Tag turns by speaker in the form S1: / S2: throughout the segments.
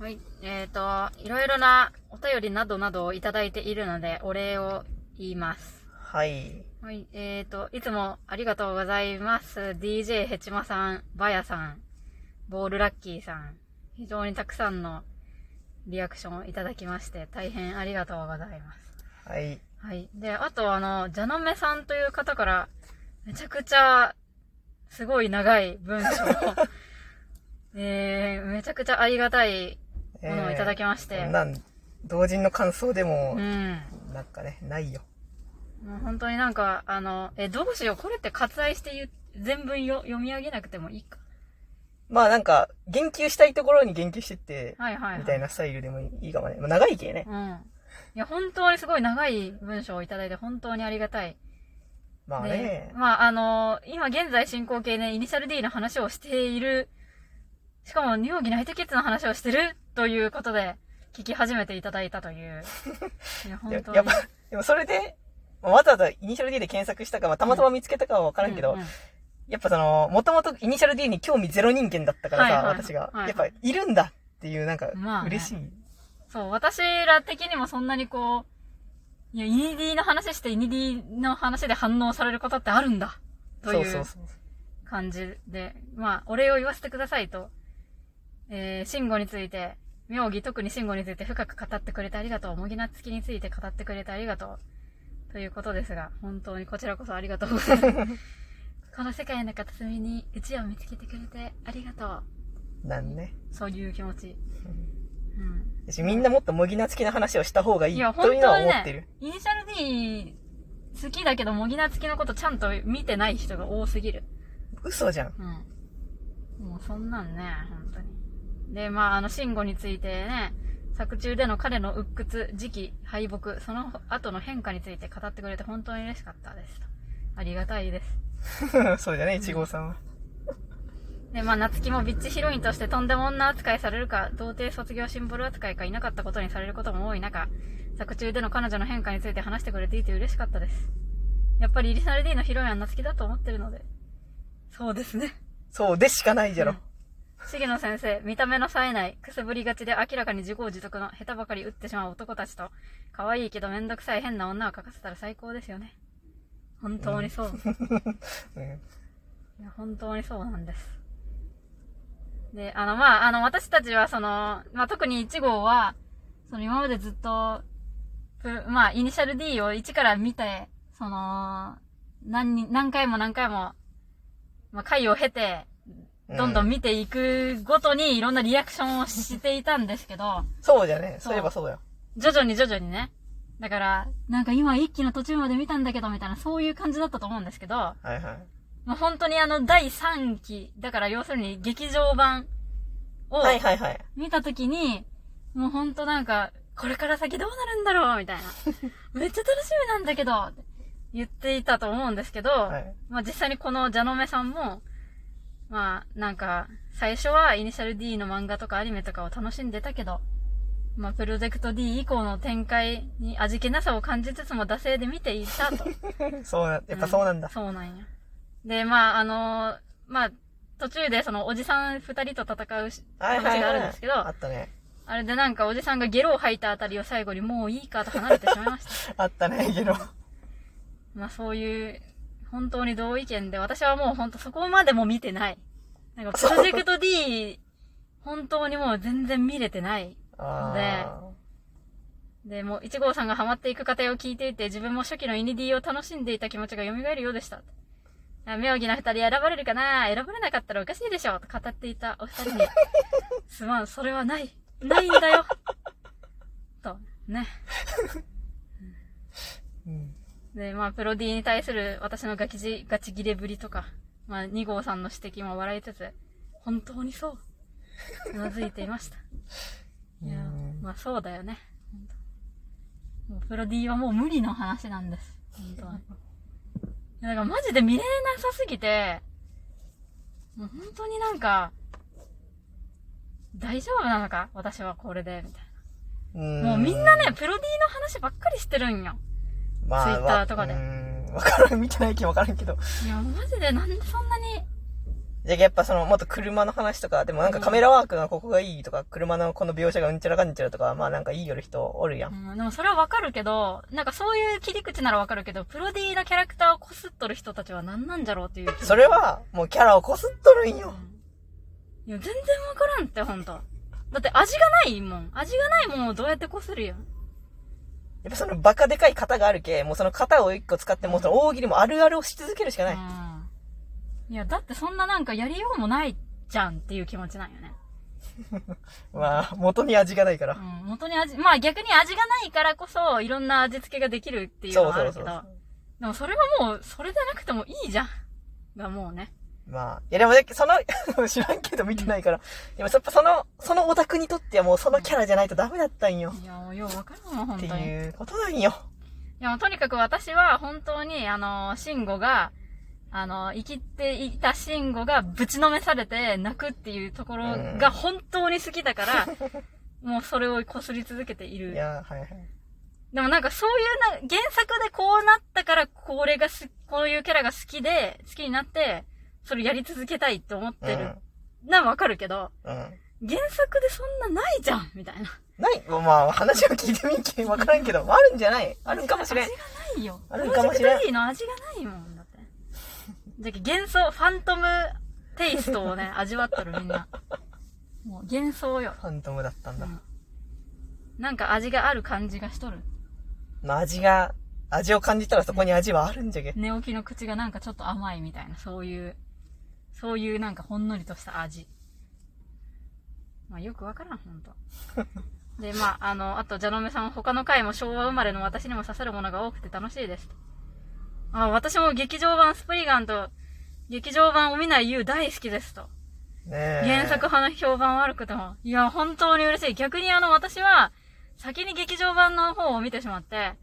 S1: はい。えっ、と、いろいろなお便りなどなどをいただいているので、お礼を言います。
S2: はい。
S1: はい。えっ、と、いつもありがとうございます。DJ ヘチマさん、バヤさん、ボールラッキーさん、非常にたくさんのリアクションをいただきまして、大変ありがとうございます。
S2: はい。
S1: はい。で、あとあの、ジャノメさんという方から、めちゃくちゃ、すごい長い文章を、えー、めちゃくちゃありがたいものをいただきまして、
S2: こんなん、同人の感想でも
S1: う、ん。
S2: なんかね、ないよ。
S1: もう本当になんか、あの、え、どうしよう。これって割愛して言う全文よ読み上げなくてもいいか？
S2: まあなんか、言及したいところに言及してって、
S1: はいはい、はい。
S2: みたいなスタイルでもいいかもね。まあ長いけね。
S1: うん。いや、本当にすごい長い文章をいただいて、本当にありがたい。
S2: まあ
S1: で
S2: ね。
S1: まあ、あの今現在進行形でイニシャル D の話をしている、しかも、妙義ナイトキッズの話をしてるということで、聞き始めていただいたという。いや、
S2: や
S1: 本当に。
S2: やっぱ、でもそれで、まあわざわざイニシャル D で検索したか、まあ、たまたま見つけたかはわからんけど、
S1: うんうん
S2: やっぱその、もともとイニシャル D に興味ゼロ人間だったからさ、
S1: はいはいはい
S2: 私が、
S1: はい
S2: やっぱいるんだっていうなんか
S1: まあ、ね
S2: 嬉しい。
S1: そう、私ら的にもそんなにこう、いや、イニディの話してイニディの話で反応されることってあるんだ。という
S2: そうそうそう。
S1: 感じで、まあ、お礼を言わせてくださいと、えー、慎吾について、妙義特に慎吾について深く語ってくれてありがとう。もぎなつきについて語ってくれてありがとう。ということですが、本当にこちらこそありがとうございます。この世界の片隅にうちを見つけてくれてありがとう。
S2: なんね。
S1: そういう気持ち。うん。
S2: 私みんなもっと模擬なつきの話をした方がいい
S1: いや、
S2: というのは
S1: 本当に
S2: 思ってる
S1: ね。、イニシャル D 好きだけど、もぎなつきのことちゃんと見てない人が多すぎる。
S2: 嘘じゃん。
S1: うん。もうそんなんね、本当に。で、まあ、あの、慎吾についてね、作中での彼の鬱屈、時期、敗北、その後の変化について語ってくれて本当に嬉しかったですと。ありがたいです。
S2: そうじゃね、一号さんは。
S1: で、まあ、夏希もビッチヒロインとしてとんでも女扱いされるか、童貞卒業シンボル扱いかいなかったことにされることも多い中、作中での彼女の変化について話してくれていて嬉しかったです。やっぱりイリサル D のヒロインは夏希だと思ってるので。そうですね。
S2: そうでしかないじゃろ。
S1: 重野先生、見た目の冴えない、くすぶりがちで明らかに自業自得の下手ばかり打ってしまう男たちと、可愛いけどめんどくさい変な女を描かせたら最高ですよね。本当にそう。
S2: うん
S1: いや、本当にそうなんです。で、あの、まあ、あの、私たちは、その、まあ、特に1号は、その、今までずっと、まあ、イニシャル D を1から見て、その、何、何回も何回も、まあ、回を経て、どんどん見ていくごとにいろんなリアクションをしていたんですけど、
S2: そうじゃね。
S1: そう
S2: いえばそうだよ。
S1: 徐々に徐々にね。だから、なんか今一期の途中まで見たんだけど、みたいな、そういう感じだったと思うんですけど、
S2: はいはい。
S1: もう本当にあの第3期、だから要するに劇場版を
S2: はいはいはい。
S1: 見たときに、もう本当なんか、これから先どうなるんだろうみたいな。めっちゃ楽しみなんだけど言っていたと思うんですけど、
S2: はい。
S1: まあ実際にこのジャノメさんも、まあなんか、最初はイニシャル D の漫画とかアニメとかを楽しんでたけど、まあプロジェクト D 以降の展開に味気なさを感じつつも惰性で見ていたと。
S2: そうな、やっぱそうなんだ。
S1: そうなんや。で、まあ、あのーまあ、途中でそのおじさん二人と戦うし話があるんですけど、
S2: あったね。
S1: あれでなんかおじさんがゲロを吐いたあたりを最後にもういいかと離れてしまいました。
S2: あったね、けど。
S1: まあそういう、本当に同意見で、私はもう本当そこまでも見てない。なんかプロジェクト D、本当にもう全然見れてない。
S2: あ
S1: で、もう1号さんがハマっていく過程を聞いていて、自分も初期のイニディを楽しんでいた気持ちが蘇るようでした。あ妙義な二人選ばれるかな？選ばれなかったらおかしいでしょと語っていたお二人に。すまん、それはない。ないんだよ。と、ね。
S2: うん。
S1: で、まあ、プロディに対する私のガキジ、ガチギレぶりとか、まあ、2号さんの指摘も笑いつつ、本当にそう。うなずいていました。いや
S2: うん、
S1: まあそうだよね。もうプロディはもう無理の話なんです。本当に。いやだからマジで見れなさすぎて、もう本当になんか、大丈夫なのか？私はこれで、みたい
S2: うん
S1: な。もうみんなね、プロディの話ばっかりしてるんよ。
S2: まあ、
S1: Twitter とかで
S2: わうん。わからん、見てないけどわからんけど。
S1: いや、マジでなんでそんなに、
S2: いじゃあやっぱその、もっと車の話とか、でもなんかカメラワークがここがいいとか、車のこの描写がうんちゃらかんちゃらとか、まあなんかいいよる人おるやん。
S1: うん、でもそれはわかるけど、なんかそういう切り口ならわかるけど、プロディーなキャラクターをこすっとる人たちは何なんじゃろうっていう。
S2: それは、もうキャラをこすっとるんよ。
S1: いや、全然わからんって、ほんと。だって味がないもん。味がないもんをどうやってこするよ。
S2: やっぱそのバカでかい型があるけ、もうその型を一個使って、もうその大喜利もあるあるをし続けるしかない。
S1: うん。いや、だってそんななんかやりようもないじゃんっていう気持ちなんよね。
S2: まあ、元に味がないから
S1: う。ん。元に味、まあ逆に味がないからこそ、いろんな味付けができるっていうのはあるけど。
S2: そうそうそう
S1: でもそれはもう、それでなくてもいいじゃん。がもうね。
S2: まあ、いやでもね、その、知らんけど見てないから。でもやっぱその、そのオタクにとってはもうそのキャラじゃないとダメだったんよ。
S1: いや、もうようわかるもん、
S2: って
S1: 本当に。い
S2: いうことなんよ。
S1: や、もうとにかく私は本当に、あの、慎吾が、あの、生きていた慎吾がぶちのめされて泣くっていうところが本当に好きだから、もうそれを擦り続けている。
S2: いや、はいはい。
S1: でもなんかそういうな、原作でこうなったから、これがす、こういうキャラが好きで、好きになって、それやり続けたいって思ってる。な、わかるけど、
S2: うん。うん。
S1: 原作でそんなないじゃんみたいな。
S2: ない？まあ、話を聞いてみんけんわからんけど、あるんじゃない？あるんかもしれん
S1: 味。がないよ。
S2: あるかもしれん
S1: プロジェクト D の味がないもんだって。じゃけ幻想、ファントムテイストをね、味わってるみんな。もう幻想よ。
S2: ファントムだったんだ。
S1: うんなんか味がある感じがしとる。
S2: まあ、味が、味を感じたらそこに味はあるんじゃけ。
S1: 寝起きの口がなんかちょっと甘いみたいな、そういう、そういうなんかほんのりとした味。まあよくわからん、ほんと。で、まあ、あの、あと、ジャノメさん、他の回も昭和生まれの私にも刺さるものが多くて楽しいです。あ、私も劇場版スプリガンと、劇場版を見ない You 大好きですと。
S2: ねえ。
S1: 原作派の評判悪くても。いや、本当に嬉しい。逆にあの、私は、先に劇場版の方を見てしまって、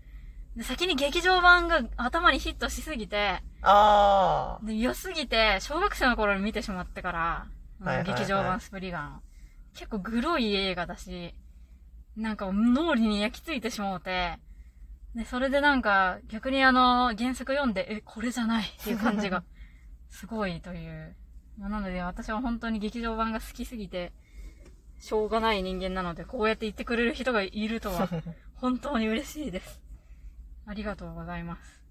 S1: で先に劇場版が頭にヒットしすぎて、
S2: あ
S1: で良すぎて、小学生の頃に見てしまってから、うん
S2: はいはいはい
S1: 劇場版スプリガン。結構グロい映画だし、なんか脳裏に焼き付いてしまうて、で、それでなんか、逆にあの、原作読んで、え、これじゃないっていう感じが、すごいという。まあなので、私は本当に劇場版が好きすぎて、しょうがない人間なので、こうやって言ってくれる人がいるとは、本当に嬉しいです。ありがとうございます。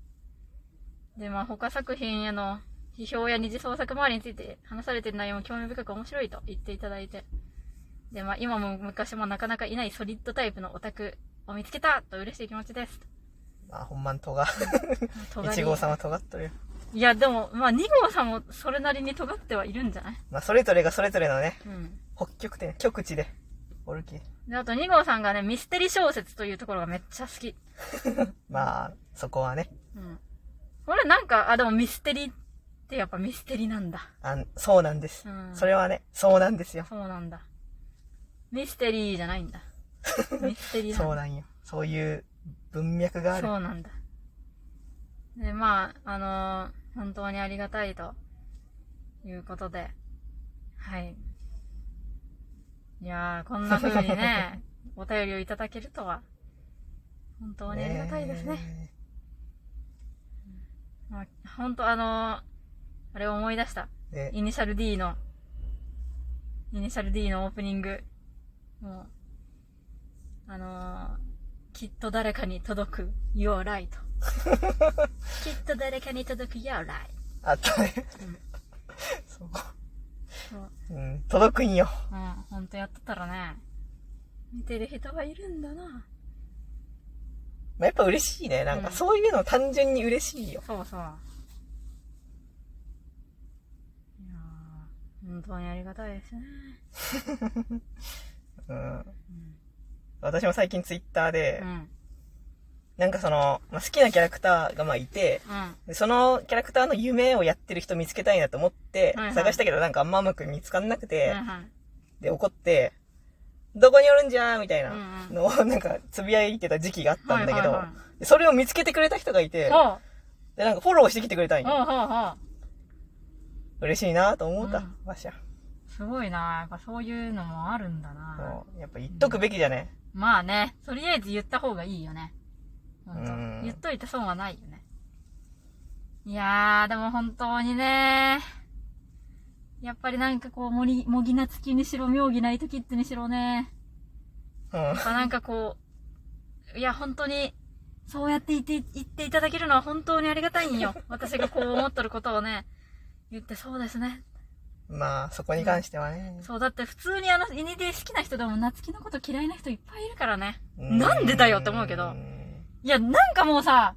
S1: で、まあ、他作品への批評や二次創作周りについて話されている内容も興味深く面白いと言っていただいて。で、まあ、今も昔もなかなかいないソリッドタイプのオタクを見つけたと嬉しい気持ちです。
S2: あ。まあ、ほんまんとが。
S1: 尖り
S2: 一号さんは尖っとるよ。
S1: いや、でも、まあ、二号さんもそれなりに尖ってはいるんじゃない？
S2: まあ、それぞれがそれぞれのね、
S1: うん。
S2: 北極点、極地で、おるき。
S1: で、あと二号さんがね、ミステリ小説というところがめっちゃ好き。
S2: まあ、そこはね、
S1: うん。俺なんか、あ、でもミステリってやっぱミステリなんだ。
S2: あんそうなんです。
S1: うん
S2: それはね、そうなんですよ。
S1: そうなんだ。ミステリーじゃないんだ。ミステリーなんだ
S2: そうなんよ。そういう文脈がある。
S1: そうなんだ。で、まあ、あのー本当にありがたいということで、はい。いやー、こんな風にね、お便りをいただけるとは、本当にありがたいですね。まあ、本当あのーあれを思い出した。
S2: ね
S1: イニシャル D の、イニシャル D のオープニング。もう、あのーきっと誰かに届く Your Light。きっと誰かに届く Your Light。
S2: あったね。そう
S1: そう。
S2: うん、届くんよ。
S1: うん、ほんとやってたらね、見てる人がいるんだな。
S2: まあ、やっぱ嬉しいね。なんか、
S1: うん
S2: そういうの単純に嬉しいよ。
S1: そうそう。いやー本当にありがたいですね。
S2: うん。私も最近ツイッターで
S1: う、ん。
S2: なんかその、まあ、好きなキャラクターがまあいて、
S1: うん。
S2: でそのキャラクターの夢をやってる人見つけたいなと思って探したけどなんかあんまうまく見つかんなくて、
S1: はいはい
S2: で、怒って、どこにおるんじゃーみたいな
S1: うんうん
S2: のをなんかつぶやいてた時期があったんだけどそれを見つけてくれた人がいて、で、なんかフォローしてきてくれたんよ。
S1: ほうほうほう。
S2: 嬉しいなと思うた
S1: うん、
S2: わしゃ。
S1: すごいなやっぱそういうのもあるんだな
S2: やっぱ言っとくべきじゃね。
S1: まあね、とりあえず言った方がいいよね。ほんと
S2: うん
S1: 言っといて損はないよね。いやー、でも本当にねいやっぱりなんかこう、森、もぎなつきにしろ、妙義ナイトキッズにしろね。
S2: うん。
S1: やっぱなんかこう、いや、本当に、そうやって言って、言っていただけるのは本当にありがたいんよ。私がこう思っとることをね、言ってそうですね。
S2: まあ、そこに関してはね。
S1: そう、だって普通にあの、イニディ好きな人でも夏希のこと嫌いな人いっぱいいるからね。
S2: うん
S1: なんでだよって思うけど
S2: ん
S1: いや、なんかもうさ、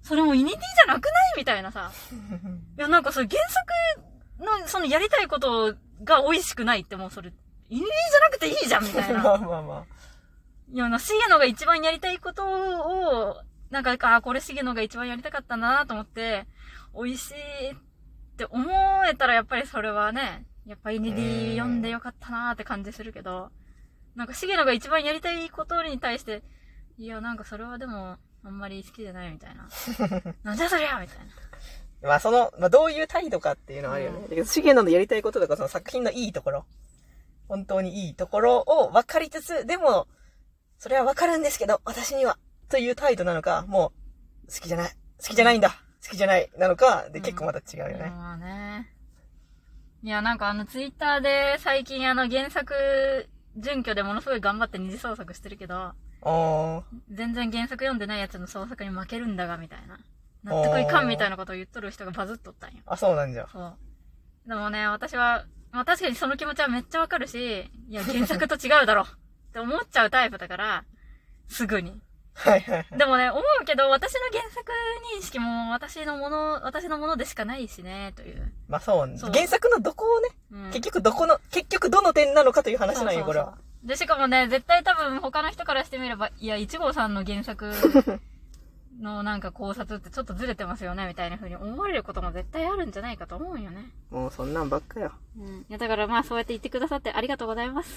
S1: それもうイニディじゃなくない？みたいなさ。いや、なんかそれ原作の、そのやりたいことが美味しくないってもうそれ、イニディじゃなくていいじゃんみたい
S2: ま
S1: な。
S2: あまあま
S1: いや、な、シゲノが一番やりたいことを、なんか、あ、これシゲノが一番やりたかったなと思って、美味しいって思えたらやっぱりそれはね、やっぱイニディ読んでよかったなって感じするけど、なんかシゲノが一番やりたいことに対して、いや、なんかそれはでも、あんまり好きじゃないみたいな。なんじゃそりゃみたいな。
S2: あ。まあ、その、まあ、どういう態度かっていうのはあるよね。
S1: うん
S2: だけど、シゲノのやりたいこととか、その作品のいいところ。本当にいいところを分かりつつ、でも、それは分かるんですけど、私には、という態度なのか、もう、好きじゃない。好きじゃないんだ。好きじゃない。なのか、で、
S1: うん
S2: 結構また違うよね。
S1: まあね。いや、なんかあの、ツイッターで最近あの、原作、準拠でものすごい頑張って二次創作してるけど。全然原作読んでないやつの創作に負けるんだが、みたいな。納得いかんみたいなことを言っとる人がバズっとったんよ。
S2: あ、そうなんじゃ。
S1: そう。でもね、私は、まあ確かにその気持ちはめっちゃわかるし、いや、原作と違うだろって思っちゃうタイプだから、すぐに。
S2: はいはいはい。
S1: でもね、思うけど、私の原作認識も私のもの、私のものでしかないしね、という。
S2: まあそう
S1: そう
S2: 原作のどこをね、
S1: うん
S2: 結局どこの、結局どの点なのかという話なんよ、これは。
S1: で、しかもね、絶対多分他の人からしてみれば、いや、一号さんの原作の なんか考察ってちょっとずれてますよね、みたいな風に思われることも絶対あるんじゃないかと思うんよね。
S2: もうそんなんばっかよ。
S1: うん。いや、だからまあそうやって言ってくださってありがとうございます。